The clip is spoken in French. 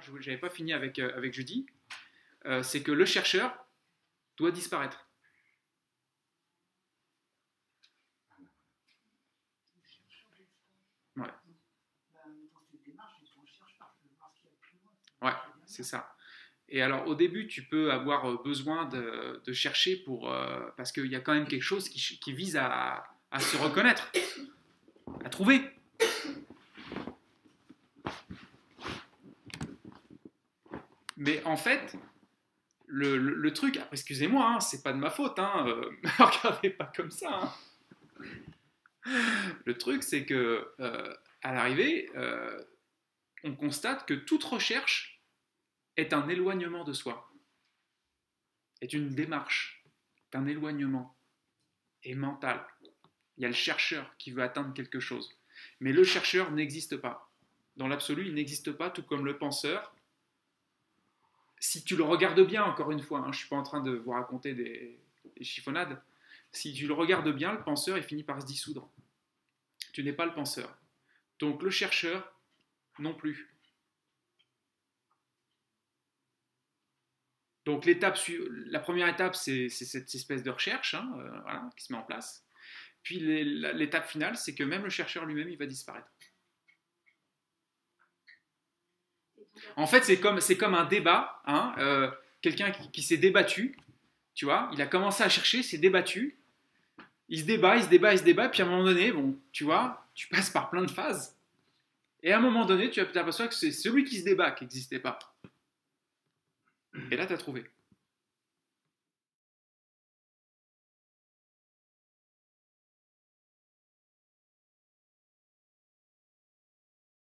je n'avais pas fini avec, euh, avec Judy, euh, c'est que le chercheur doit disparaître. Ouais. Ouais, c'est ça. Et alors, au début, tu peux avoir euh, besoin de, chercher pour, parce qu'il y a quand même quelque chose qui, qui vise à, à se reconnaître, à trouver. Mais en fait, le, truc, excusez-moi, hein, c'est pas de ma faute, hein, euh, regardez pas comme ça. hein. Le truc, c'est que euh, à l'arrivée, euh, on constate que toute recherche est un éloignement de soi, est une démarche, est un éloignement, est mental. Il y a le chercheur qui veut atteindre quelque chose, mais le chercheur n'existe pas. Dans l'absolu, il n'existe pas, tout comme le penseur. Si tu le regardes bien, encore une fois, hein, je ne suis pas en train de vous raconter des, des chiffonnades, si tu le regardes bien, le penseur, il finit par se dissoudre. Tu n'es pas le penseur. Donc le chercheur, non plus. Donc l'étape, la première étape, c'est cette espèce de recherche hein, euh, qui se met en place. Puis l'étape finale, c'est que même le chercheur lui-même, il va disparaître. En fait, c'est comme, comme un débat. Hein, euh, Quelqu'un qui, qui s'est débattu, tu vois, il a commencé à chercher, s'est débattu. Il se débat, il se débat, il se débat. Puis à un moment donné, bon, tu vois, tu passes par plein de phases. Et à un moment donné, tu t'aperçois que c'est celui qui se débat qui n'existait pas. Et là, tu as trouvé.